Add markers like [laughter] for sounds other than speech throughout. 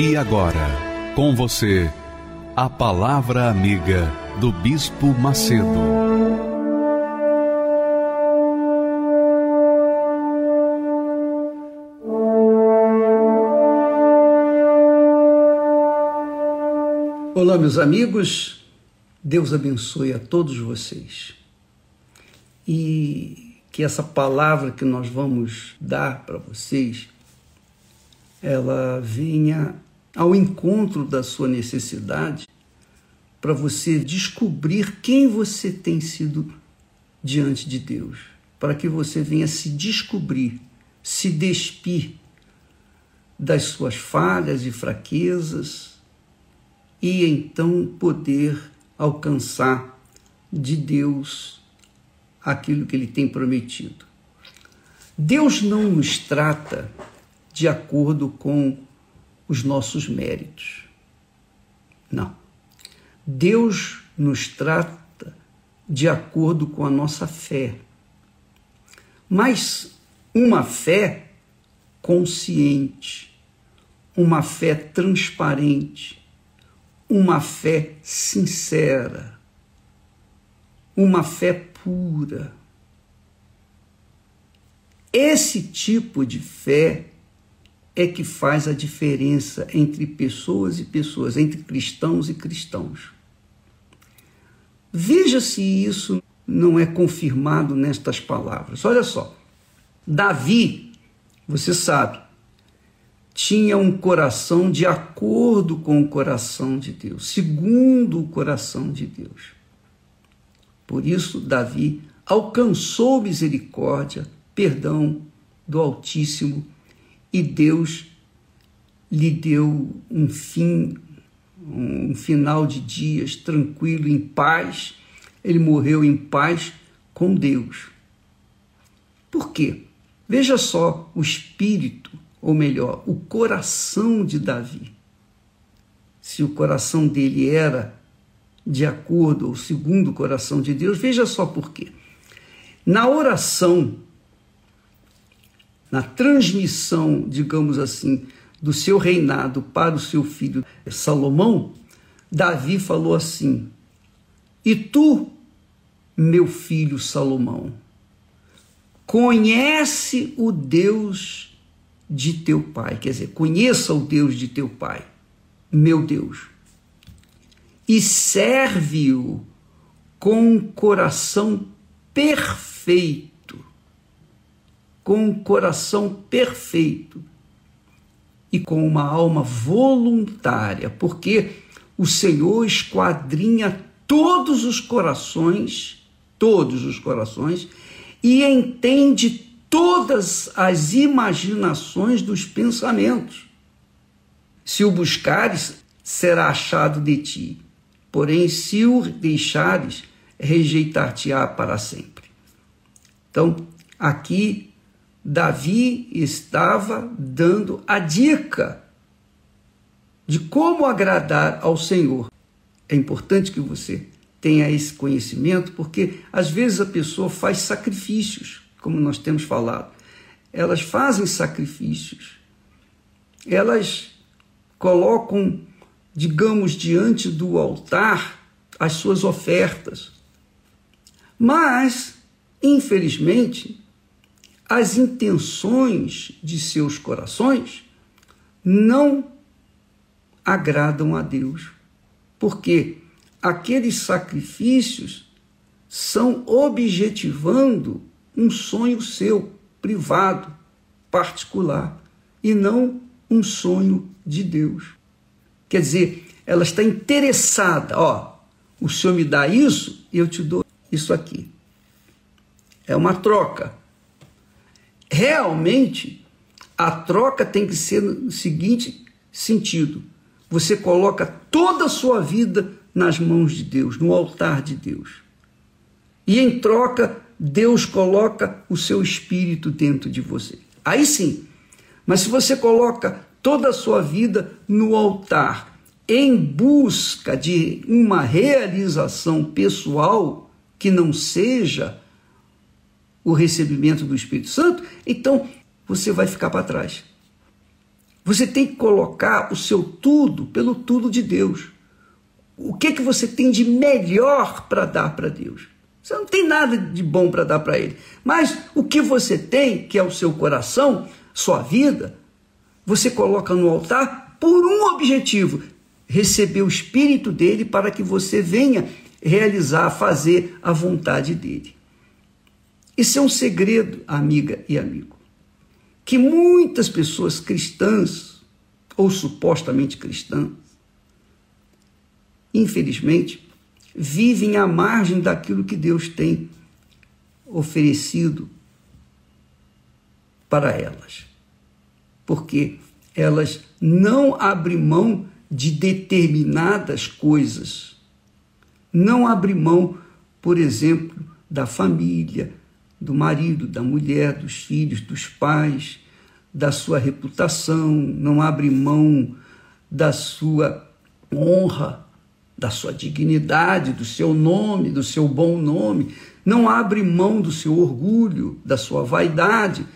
E agora, com você, a Palavra Amiga do Bispo Macedo. Olá, meus amigos, Deus abençoe a todos vocês. E que essa palavra que nós vamos dar para vocês, ela venha ao encontro da sua necessidade para você descobrir quem você tem sido diante de Deus, para que você venha se descobrir, se despir das suas falhas e fraquezas e então poder alcançar de Deus aquilo que ele tem prometido. Deus não nos trata de acordo com os nossos méritos. Não. Deus nos trata de acordo com a nossa fé. Mas uma fé consciente, uma fé transparente, uma fé sincera, uma fé pura. Esse tipo de fé é que faz a diferença entre pessoas e pessoas, entre cristãos e cristãos. Veja se isso não é confirmado nestas palavras. Olha só, Davi, você sabe, tinha um coração de acordo com o coração de Deus, segundo o coração de Deus. Por isso, Davi alcançou misericórdia, perdão do Altíssimo e Deus lhe deu um fim, um final de dias tranquilo, em paz. Ele morreu em paz com Deus. Por quê? Veja só o espírito, ou melhor, o coração de Davi. Se o coração dele era de acordo ou segundo o coração de Deus, veja só por quê. Na oração na transmissão, digamos assim, do seu reinado para o seu filho Salomão, Davi falou assim: E tu, meu filho Salomão, conhece o Deus de teu pai, quer dizer, conheça o Deus de teu pai, meu Deus, e serve-o com um coração perfeito com um coração perfeito e com uma alma voluntária, porque o Senhor esquadrinha todos os corações, todos os corações, e entende todas as imaginações dos pensamentos. Se o buscares, será achado de ti, porém, se o deixares, rejeitar-te-á para sempre. Então, aqui Davi estava dando a dica de como agradar ao Senhor. É importante que você tenha esse conhecimento, porque às vezes a pessoa faz sacrifícios, como nós temos falado. Elas fazem sacrifícios. Elas colocam, digamos, diante do altar as suas ofertas. Mas, infelizmente, as intenções de seus corações não agradam a Deus, porque aqueles sacrifícios são objetivando um sonho seu, privado, particular, e não um sonho de Deus. Quer dizer, ela está interessada, ó, o Senhor me dá isso e eu te dou isso aqui. É uma troca realmente A troca tem que ser no seguinte sentido: você coloca toda a sua vida nas mãos de Deus, no altar de Deus. E em troca, Deus coloca o seu espírito dentro de você. Aí sim. Mas se você coloca toda a sua vida no altar, em busca de uma realização pessoal que não seja o recebimento do Espírito Santo, então você vai ficar para trás. Você tem que colocar o seu tudo pelo tudo de Deus. O que que você tem de melhor para dar para Deus? Você não tem nada de bom para dar para ele. Mas o que você tem, que é o seu coração, sua vida, você coloca no altar por um objetivo: receber o espírito dele para que você venha realizar, fazer a vontade dele. Isso é um segredo, amiga e amigo, que muitas pessoas cristãs ou supostamente cristãs, infelizmente, vivem à margem daquilo que Deus tem oferecido para elas. Porque elas não abrem mão de determinadas coisas. Não abrem mão, por exemplo, da família, do marido, da mulher, dos filhos, dos pais, da sua reputação, não abre mão da sua honra, da sua dignidade, do seu nome, do seu bom nome, não abre mão do seu orgulho, da sua vaidade,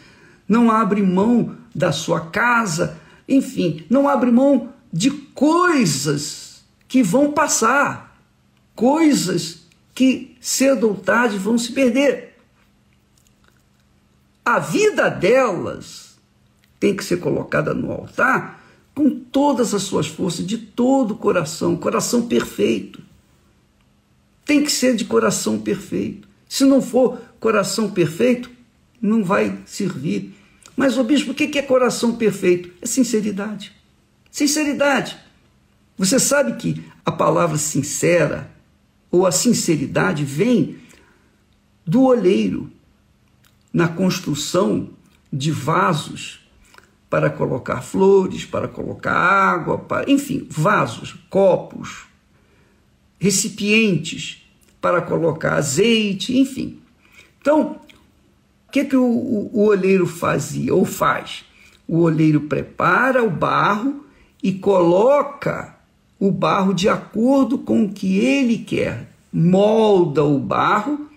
não abre mão da sua casa, enfim, não abre mão de coisas que vão passar, coisas que cedo ou tarde vão se perder. A vida delas tem que ser colocada no altar com todas as suas forças, de todo o coração, coração perfeito. Tem que ser de coração perfeito. Se não for coração perfeito, não vai servir. Mas, o bispo, o que é coração perfeito? É sinceridade. Sinceridade. Você sabe que a palavra sincera ou a sinceridade vem do olheiro na construção de vasos para colocar flores, para colocar água, para, enfim, vasos, copos, recipientes para colocar azeite, enfim. Então, o que, que o, o, o olheiro fazia ou faz? O olheiro prepara o barro e coloca o barro de acordo com o que ele quer, molda o barro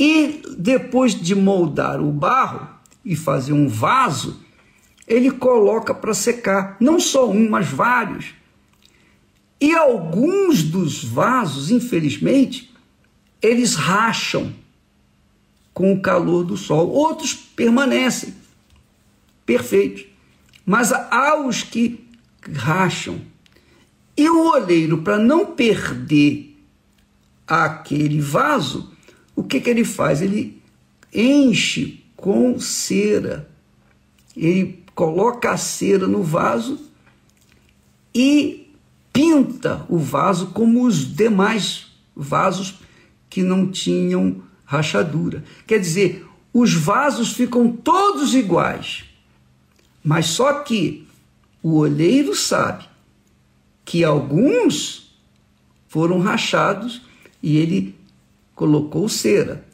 e depois de moldar o barro e fazer um vaso, ele coloca para secar, não só um, mas vários. E alguns dos vasos, infelizmente, eles racham com o calor do sol, outros permanecem perfeitos. Mas há os que racham. E o olheiro, para não perder aquele vaso, o que, que ele faz? Ele enche com cera. Ele coloca a cera no vaso e pinta o vaso como os demais vasos que não tinham rachadura. Quer dizer, os vasos ficam todos iguais, mas só que o olheiro sabe que alguns foram rachados e ele colocou cera,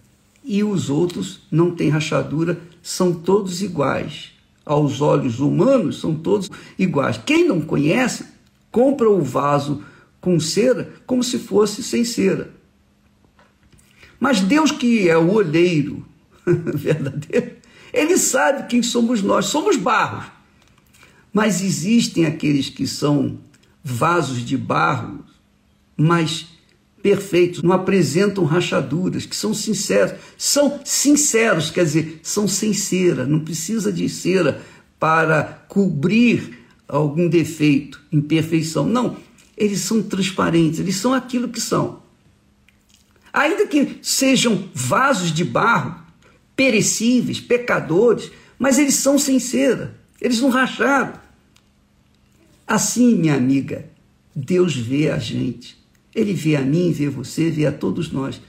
e os outros não têm rachadura, são todos iguais aos olhos humanos são todos iguais. Quem não conhece, compra o vaso com cera como se fosse sem cera. Mas Deus, que é o olheiro [laughs] verdadeiro, ele sabe quem somos nós, somos barros. Mas existem aqueles que são vasos de barro, mas perfeitos, não apresentam rachaduras, que são sinceros. São sinceros, quer dizer, são sem cera, não precisa de cera para cobrir algum defeito, imperfeição. Não, eles são transparentes, eles são aquilo que são. Ainda que sejam vasos de barro, perecíveis, pecadores, mas eles são sem cera, eles não racharam. Assim, minha amiga, Deus vê a gente. Ele vê a mim, vê você, vê a todos nós.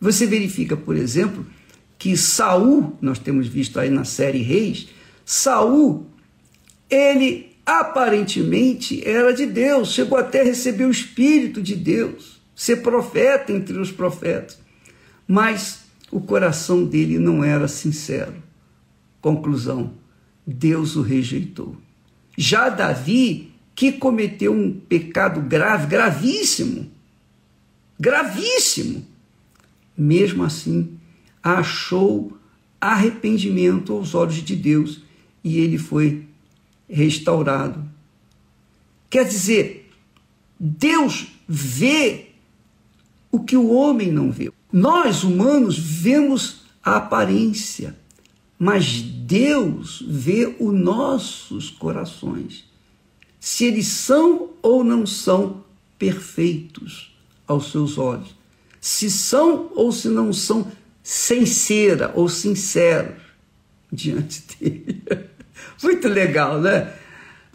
Você verifica, por exemplo, que Saul, nós temos visto aí na série Reis, Saul, ele aparentemente era de Deus, chegou até a receber o Espírito de Deus, ser profeta entre os profetas, mas o coração dele não era sincero. Conclusão: Deus o rejeitou. Já Davi, que cometeu um pecado grave, gravíssimo, gravíssimo, mesmo assim achou arrependimento aos olhos de Deus e ele foi restaurado. Quer dizer, Deus vê o que o homem não vê. Nós, humanos, vemos a aparência, mas Deus vê os nossos corações. Se eles são ou não são perfeitos aos seus olhos. Se são ou se não são sincera ou sinceros diante [laughs] dele. Muito legal, né?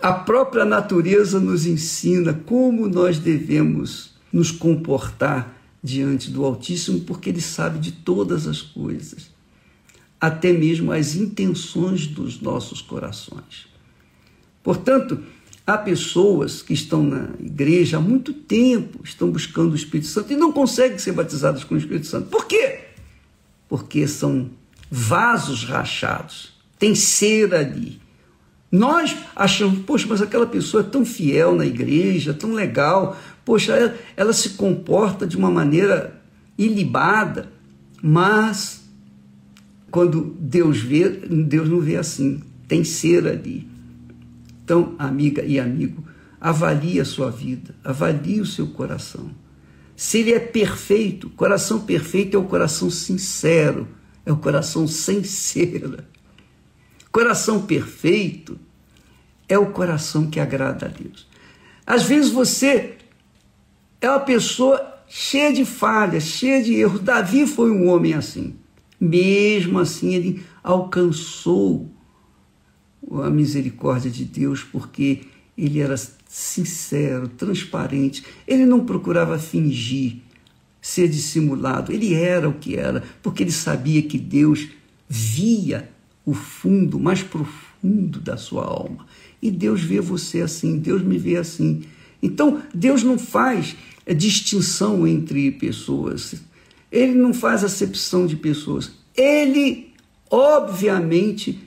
A própria natureza nos ensina como nós devemos nos comportar diante do Altíssimo, porque Ele sabe de todas as coisas, até mesmo as intenções dos nossos corações. Portanto, há pessoas que estão na igreja há muito tempo, estão buscando o Espírito Santo e não conseguem ser batizadas com o Espírito Santo. Por quê? Porque são vasos rachados, tem cera ali. Nós achamos, poxa, mas aquela pessoa é tão fiel na igreja, tão legal, poxa, ela, ela se comporta de uma maneira ilibada, mas quando Deus vê, Deus não vê assim, tem cera ali. Então, amiga e amigo, avalie a sua vida, avalie o seu coração. Se ele é perfeito, coração perfeito é o coração sincero, é o coração sem cera. Coração perfeito é o coração que agrada a Deus. Às vezes você é uma pessoa cheia de falhas, cheia de erros. Davi foi um homem assim. Mesmo assim, ele alcançou a misericórdia de Deus porque ele era sincero, transparente. Ele não procurava fingir, ser dissimulado. Ele era o que era, porque ele sabia que Deus via o fundo mais profundo da sua alma. E Deus vê você assim, Deus me vê assim. Então, Deus não faz distinção entre pessoas. Ele não faz acepção de pessoas. Ele, obviamente,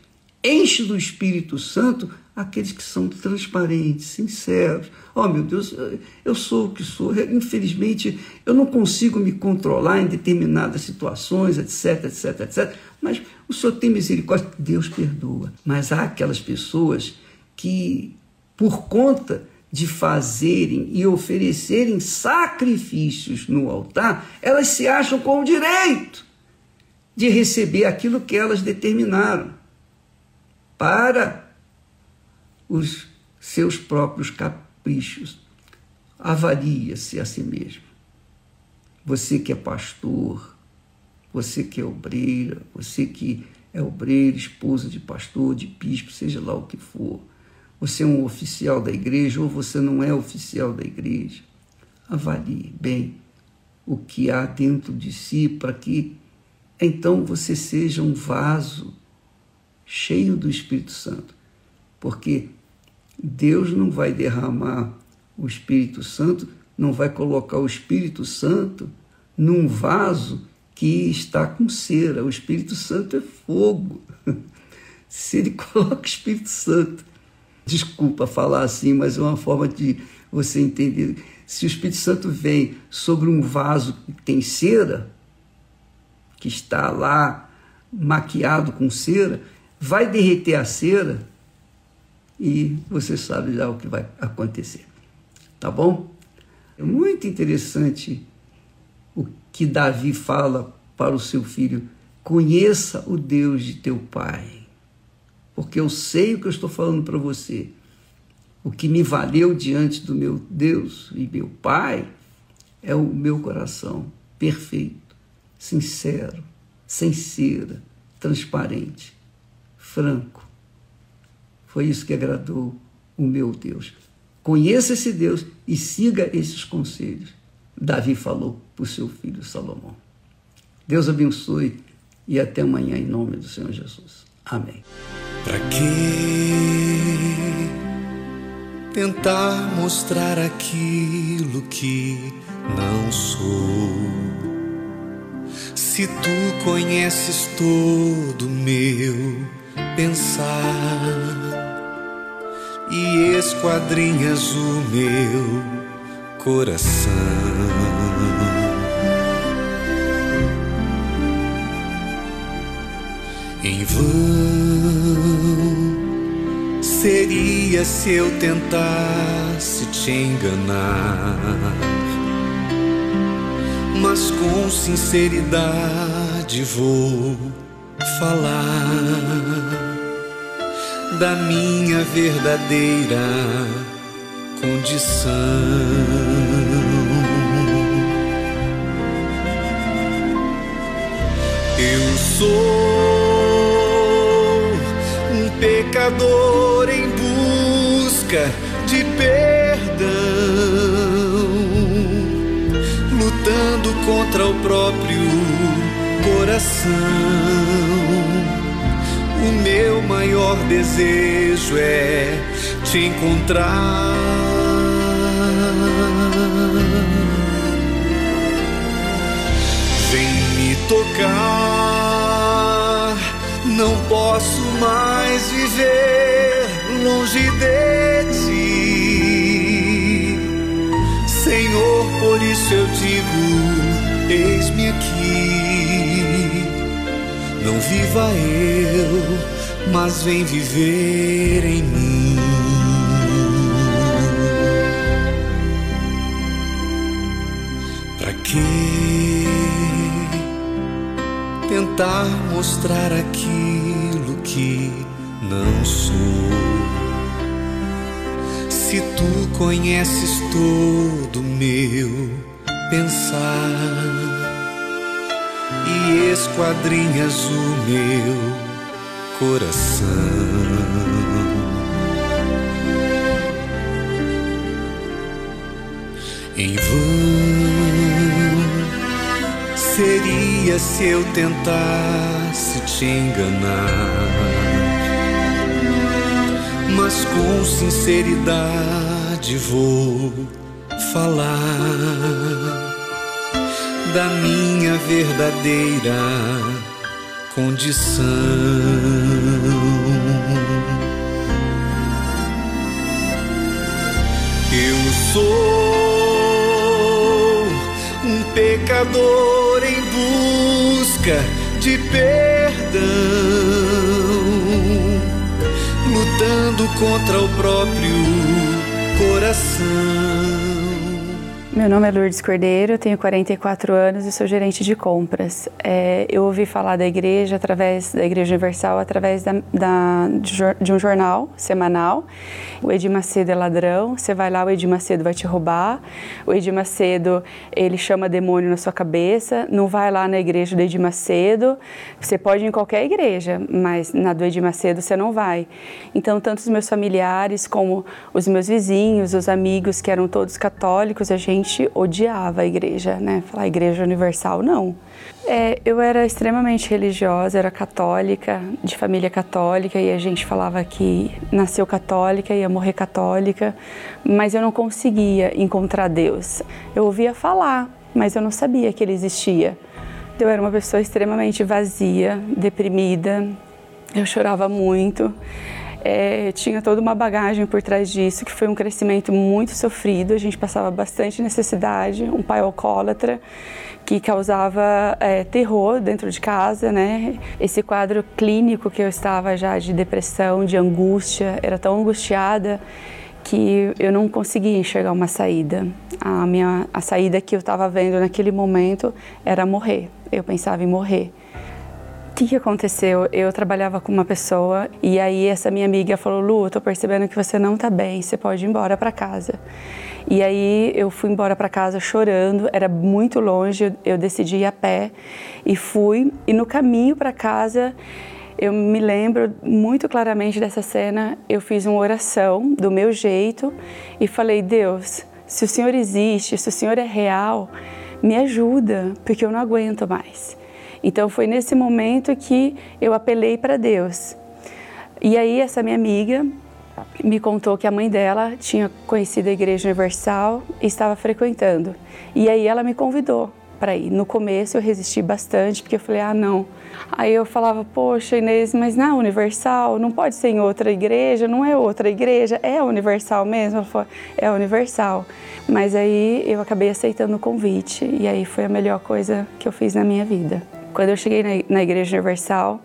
enche do Espírito Santo aqueles que são transparentes, sinceros. Oh, meu Deus, eu sou o que sou. Infelizmente, eu não consigo me controlar em determinadas situações, etc, etc, etc. Mas o Senhor tem misericórdia, Deus perdoa. Mas há aquelas pessoas que, por conta de fazerem e oferecerem sacrifícios no altar, elas se acham com o direito de receber aquilo que elas determinaram para os seus próprios caprichos. Avalia-se a si mesmo. Você que é pastor, você que é obreira, você que é obreira, esposa de pastor, de bispo, seja lá o que for. Você é um oficial da igreja ou você não é oficial da igreja. Avalie bem o que há dentro de si para que então você seja um vaso cheio do Espírito Santo. Porque Deus não vai derramar o Espírito Santo, não vai colocar o Espírito Santo num vaso que está com cera. O Espírito Santo é fogo. [laughs] Se ele [laughs] coloca o Espírito Santo, desculpa falar assim, mas é uma forma de você entender. Se o Espírito Santo vem sobre um vaso que tem cera, que está lá maquiado com cera, vai derreter a cera e você sabe já o que vai acontecer. Tá bom? É muito interessante o que Davi fala para o seu filho: conheça o Deus de teu pai, porque eu sei o que eu estou falando para você. O que me valeu diante do meu Deus e meu Pai é o meu coração perfeito, sincero, sem cera, transparente, franco. Foi isso que agradou o meu Deus. Conheça esse Deus e siga esses conselhos. Davi falou para o seu filho Salomão. Deus abençoe e até amanhã em nome do Senhor Jesus. Amém. Pra que tentar mostrar aquilo que não sou? Se tu conheces todo meu pensar e esquadrinhas o meu coração. Em vão seria se eu tentasse te enganar, mas com sinceridade vou falar da minha verdadeira condição. Eu sou um pecador em busca de perdão, lutando contra o próprio coração maior desejo é te encontrar. Vem me tocar, não posso mais viver longe de ti. Senhor, por isso eu digo: eis-me aqui não viva eu, mas vem viver em mim. Pra que tentar mostrar aquilo que não sou? Se tu conheces todo meu pensar e esquadrinhas o meu coração. Em vão seria se eu tentasse te enganar, mas com sinceridade vou falar da minha verdadeira condição. Pecador em busca de perdão, lutando contra o próprio coração. Meu nome é Lourdes Cordeiro, tenho 44 anos e sou gerente de compras. É, eu ouvi falar da igreja através da Igreja Universal através da, da, de um jornal semanal. O Edir Macedo é ladrão, você vai lá, o Edir Macedo vai te roubar. O Edir Macedo, ele chama demônio na sua cabeça. Não vai lá na igreja do Edir Macedo. Você pode ir em qualquer igreja, mas na do Edir Macedo você não vai. Então, tanto os meus familiares como os meus vizinhos, os amigos que eram todos católicos, a gente gente odiava a igreja, né? Falar igreja universal, não. É, eu era extremamente religiosa, era católica, de família católica, e a gente falava que nasceu católica, ia morrer católica, mas eu não conseguia encontrar Deus. Eu ouvia falar, mas eu não sabia que ele existia. Eu era uma pessoa extremamente vazia, deprimida, eu chorava muito é, tinha toda uma bagagem por trás disso, que foi um crescimento muito sofrido. A gente passava bastante necessidade, um pai alcoólatra que causava é, terror dentro de casa, né? Esse quadro clínico que eu estava já de depressão, de angústia, era tão angustiada que eu não conseguia enxergar uma saída. A minha a saída que eu estava vendo naquele momento era morrer. Eu pensava em morrer que, que aconteceu? Eu trabalhava com uma pessoa e aí essa minha amiga falou: Lu, tô percebendo que você não tá bem, você pode ir embora para casa. E aí eu fui embora para casa chorando, era muito longe, eu decidi ir a pé e fui. E no caminho para casa, eu me lembro muito claramente dessa cena. Eu fiz uma oração do meu jeito e falei: Deus, se o Senhor existe, se o Senhor é real, me ajuda, porque eu não aguento mais. Então foi nesse momento que eu apelei para Deus. E aí essa minha amiga me contou que a mãe dela tinha conhecido a Igreja Universal e estava frequentando. E aí ela me convidou para ir. No começo eu resisti bastante, porque eu falei, ah, não. Aí eu falava, poxa, Inês, mas não é Universal, não pode ser em outra igreja, não é outra igreja, é Universal mesmo? Ela falou, é Universal. Mas aí eu acabei aceitando o convite e aí foi a melhor coisa que eu fiz na minha vida. Quando eu cheguei na, Igreja Universal,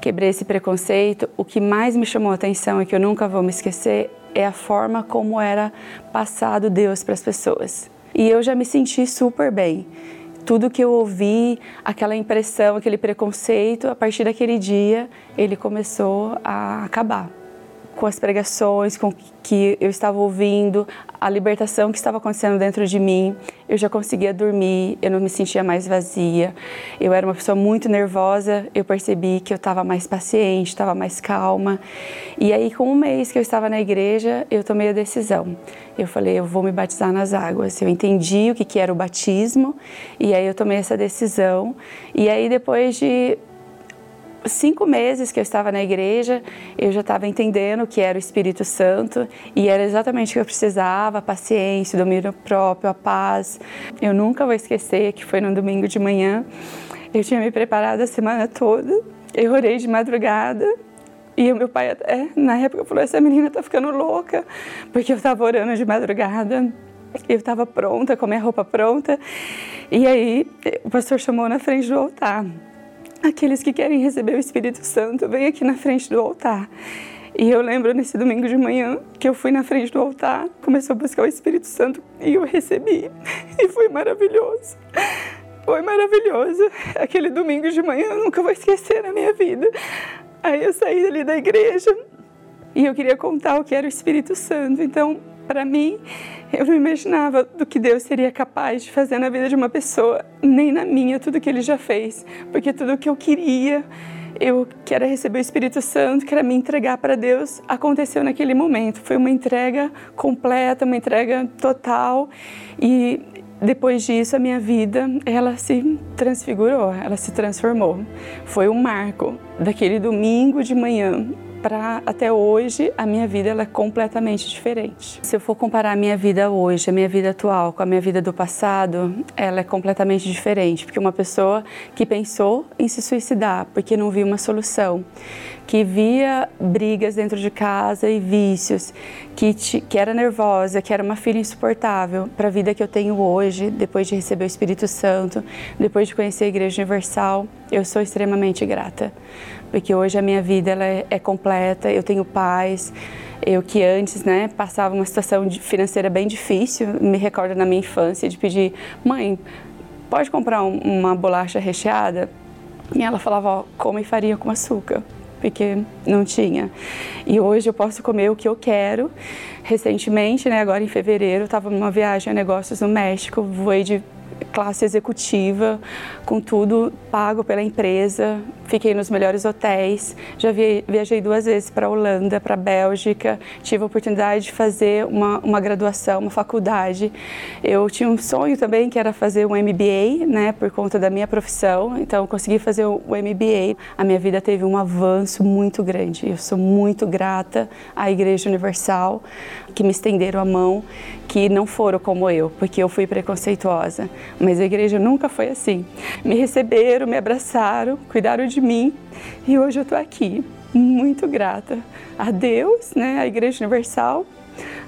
quebrei esse preconceito, o que mais me chamou a atenção e que eu nunca vou me esquecer é a forma como era passado Deus para as pessoas. E eu já me senti super bem. Tudo que eu ouvi, aquela impressão, aquele preconceito, a partir daquele dia ele começou a acabar com as pregações, com que eu estava ouvindo, a libertação que estava acontecendo dentro de mim. Eu já conseguia dormir, eu não me sentia mais vazia. Eu era uma pessoa muito nervosa, eu percebi que eu estava mais paciente, estava mais calma. E aí, com um mês que eu estava na igreja, eu tomei a decisão. Eu falei, eu vou me batizar nas águas. Eu entendi o que, que era o batismo, e aí eu tomei essa decisão. E aí, depois de cinco meses que eu estava na igreja, eu já estava entendendo que era o Espírito Santo e era exatamente o que eu precisava: a paciência, o domínio próprio, a paz. Eu nunca vou esquecer que foi no domingo de manhã. Eu tinha me preparado a semana toda, eu orei de madrugada. E o meu pai até, na época, falou: essa menina tá ficando louca, porque eu estava orando de madrugada. Eu estava pronta, com a minha roupa pronta. E aí, o pastor chamou na frente do altar. Aqueles que querem receber o Espírito Santo, vem aqui na frente do altar. E eu lembro nesse domingo de manhã que eu fui na frente do altar, começou a buscar o Espírito Santo e eu recebi. [laughs] E foi maravilhoso. Foi maravilhoso. Aquele domingo de manhã eu nunca vou esquecer na minha vida. Aí eu saí dali da igreja e eu queria contar o que era o Espírito Santo. Então, para mim, eu não imaginava do que Deus seria capaz de fazer na vida de uma pessoa, nem na minha, tudo que Ele já fez. Porque tudo que eu queria, eu quero receber o Espírito Santo, quero me entregar para Deus, aconteceu naquele momento. Foi uma entrega completa, uma entrega total. E depois disso, a minha vida, ela se transfigurou, ela se transformou. Foi um marco daquele domingo de manhã para até hoje a minha vida ela é completamente diferente. Se eu for comparar a minha vida hoje, a minha vida atual com a minha vida do passado, ela é completamente diferente, porque uma pessoa que pensou em se suicidar porque não viu uma solução, que via brigas dentro de casa e vícios, que, te, que era nervosa, que era uma filha insuportável para a vida que eu tenho hoje, depois de receber o Espírito Santo, depois de conhecer a Igreja Universal, eu sou extremamente grata porque hoje a minha vida ela é, é completa, eu tenho paz. Eu que antes, né, passava uma situação financeira bem difícil, me recordo na minha infância de pedir, mãe, pode comprar um, uma bolacha recheada? E ela falava, ó, come farinha com açúcar, porque não tinha. E hoje eu posso comer o que eu quero. Recentemente, né, agora em fevereiro, estava numa viagem a negócios no México, voei de classe executiva, com tudo pago pela empresa. Fiquei nos melhores hotéis. Já viajei duas vezes para a Holanda, para a Bélgica. Tive a oportunidade de fazer uma, uma graduação, uma faculdade. Eu tinha um sonho também que era fazer um MBA, né, por conta da minha profissão. Então, consegui fazer o MBA. A minha vida teve um avanço muito grande. Eu sou muito grata à Igreja Universal, que me estenderam a mão, que não foram como eu, porque eu fui preconceituosa. Mas a igreja nunca foi assim. Me receberam, me abraçaram, cuidaram de mim e hoje eu estou aqui, muito grata a Deus, né, à Igreja Universal,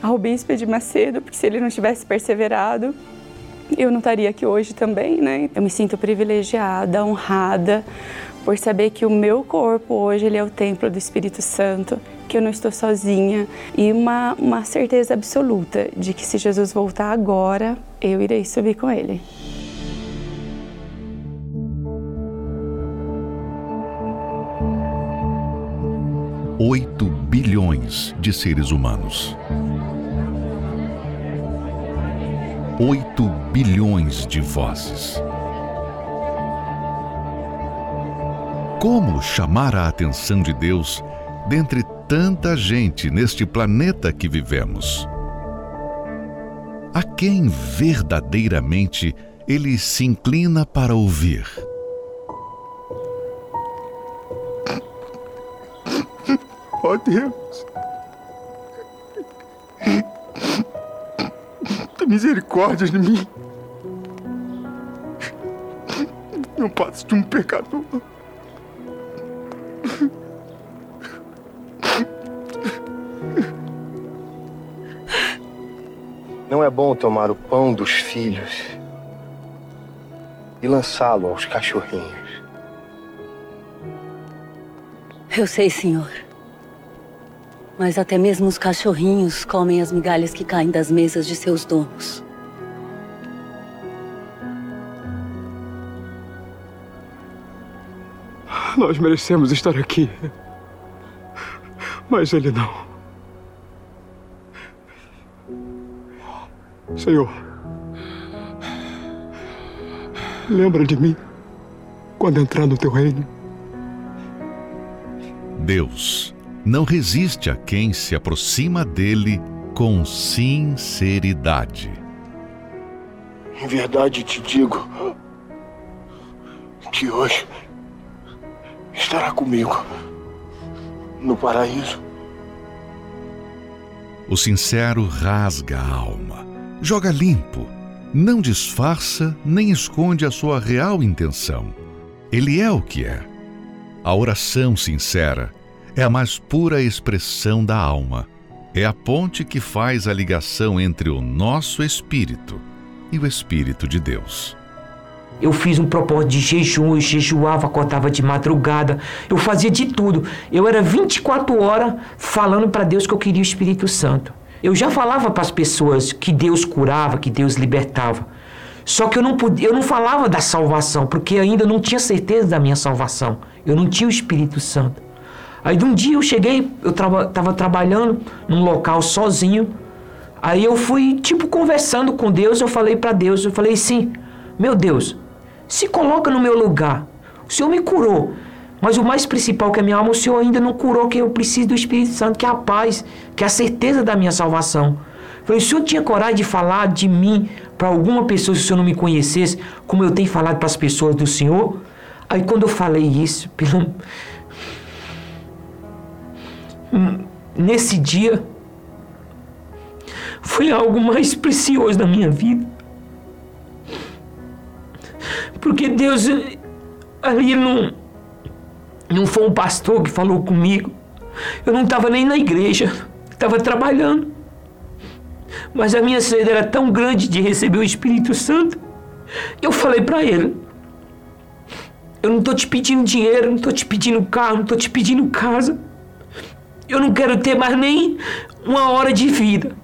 ao Bispo de Macedo, porque se ele não tivesse perseverado, eu não estaria aqui hoje também, né? Eu me sinto privilegiada, honrada por saber que o meu corpo hoje ele é o templo do Espírito Santo, que eu não estou sozinha e uma, uma certeza absoluta de que se Jesus voltar agora, eu irei subir com ele. Oito bilhões de seres humanos. Oito bilhões de vozes. Como chamar a atenção de Deus dentre tanta gente neste planeta que vivemos? A quem verdadeiramente ele se inclina para ouvir? Oh, Deus, tem misericórdia de mim. Não passo de um pecador. Não é bom tomar o pão dos filhos e lançá-lo aos cachorrinhos. Eu sei, senhor. Mas até mesmo os cachorrinhos comem as migalhas que caem das mesas de seus donos. Nós merecemos estar aqui. Mas ele não. Senhor, lembra de mim quando entrar no teu reino. Deus não resiste a quem se aproxima dele com sinceridade. Em verdade te digo que hoje estará comigo no paraíso. O sincero rasga a alma, joga limpo, não disfarça nem esconde a sua real intenção. Ele é o que é. A oração sincera é a mais pura expressão da alma. É a ponte que faz a ligação entre o nosso espírito e o espírito de Deus. Eu fiz um propósito de jejum, eu jejuava, acordava de madrugada, eu fazia de tudo. Eu era 24 horas falando para Deus que eu queria o Espírito Santo. Eu já falava para as pessoas que Deus curava, que Deus libertava. Só que eu não podia, eu não falava da salvação, porque ainda não tinha certeza da minha salvação. Eu não tinha o Espírito Santo. Aí de um dia eu cheguei, eu estava traba, trabalhando num local sozinho. Aí eu fui tipo conversando com Deus, eu falei para Deus, eu falei sim, meu Deus, se coloca no meu lugar. O Senhor me curou. Mas o mais principal que é a minha alma, o Senhor ainda não curou, que eu preciso do Espírito Santo, que é a paz, que é a certeza da minha salvação. Falei, o Senhor tinha coragem de falar de mim para alguma pessoa se o Senhor não me conhecesse, como eu tenho falado para as pessoas do Senhor? Aí quando eu falei isso, [laughs] pelo... nesse dia, foi algo mais precioso da minha vida. Porque Deus, ali não, não foi um pastor que falou comigo. Eu não estava nem na igreja, estava trabalhando. Mas a minha sede era tão grande de receber o Espírito Santo. Eu falei para ele: Eu não estou te pedindo dinheiro, não estou te pedindo carro, não estou te pedindo casa. Eu não quero ter mais nem uma hora de vida.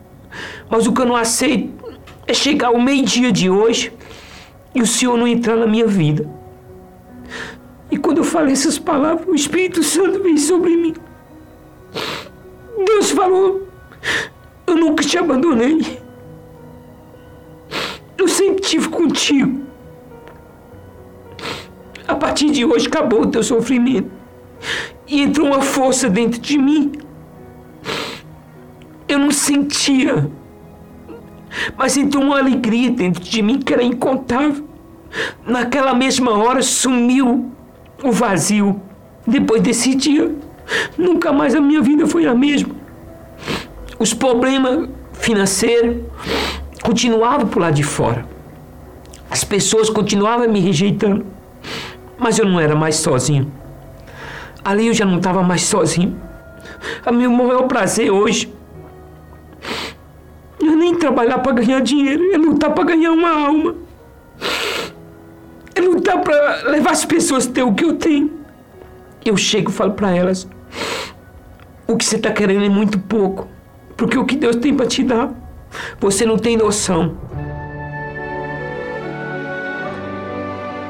Mas o que eu não aceito é chegar ao meio-dia de hoje e o Senhor não entrar na minha vida. E quando eu falei essas palavras, o Espírito Santo veio sobre mim. Deus falou: Eu nunca te abandonei. Eu sempre estive contigo. A partir de hoje acabou o teu sofrimento. E entrou uma força dentro de mim. Eu não sentia mas então uma alegria dentro de mim que era incontável. Naquela mesma hora sumiu o vazio. Depois desse dia, nunca mais a minha vida foi a mesma. Os problemas financeiros continuavam por lá de fora. As pessoas continuavam me rejeitando. Mas eu não era mais sozinho. Ali eu já não estava mais sozinho. A meu maior prazer hoje trabalhar para ganhar dinheiro, é lutar para ganhar uma alma. É lutar para levar as pessoas a ter o que eu tenho. Eu chego e falo para elas: o que você está querendo é muito pouco, porque o que Deus tem para te dar, você não tem noção.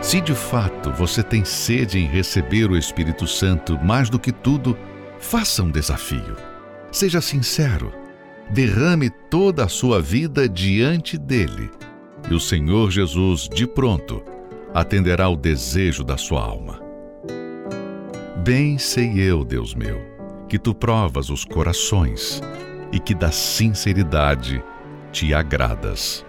Se de fato você tem sede em receber o Espírito Santo mais do que tudo, faça um desafio. Seja sincero derrame toda a sua vida diante dele, e o Senhor Jesus, de pronto, atenderá o desejo da sua alma. Bem sei eu, Deus meu, que tu provas os corações e que da sinceridade te agradas.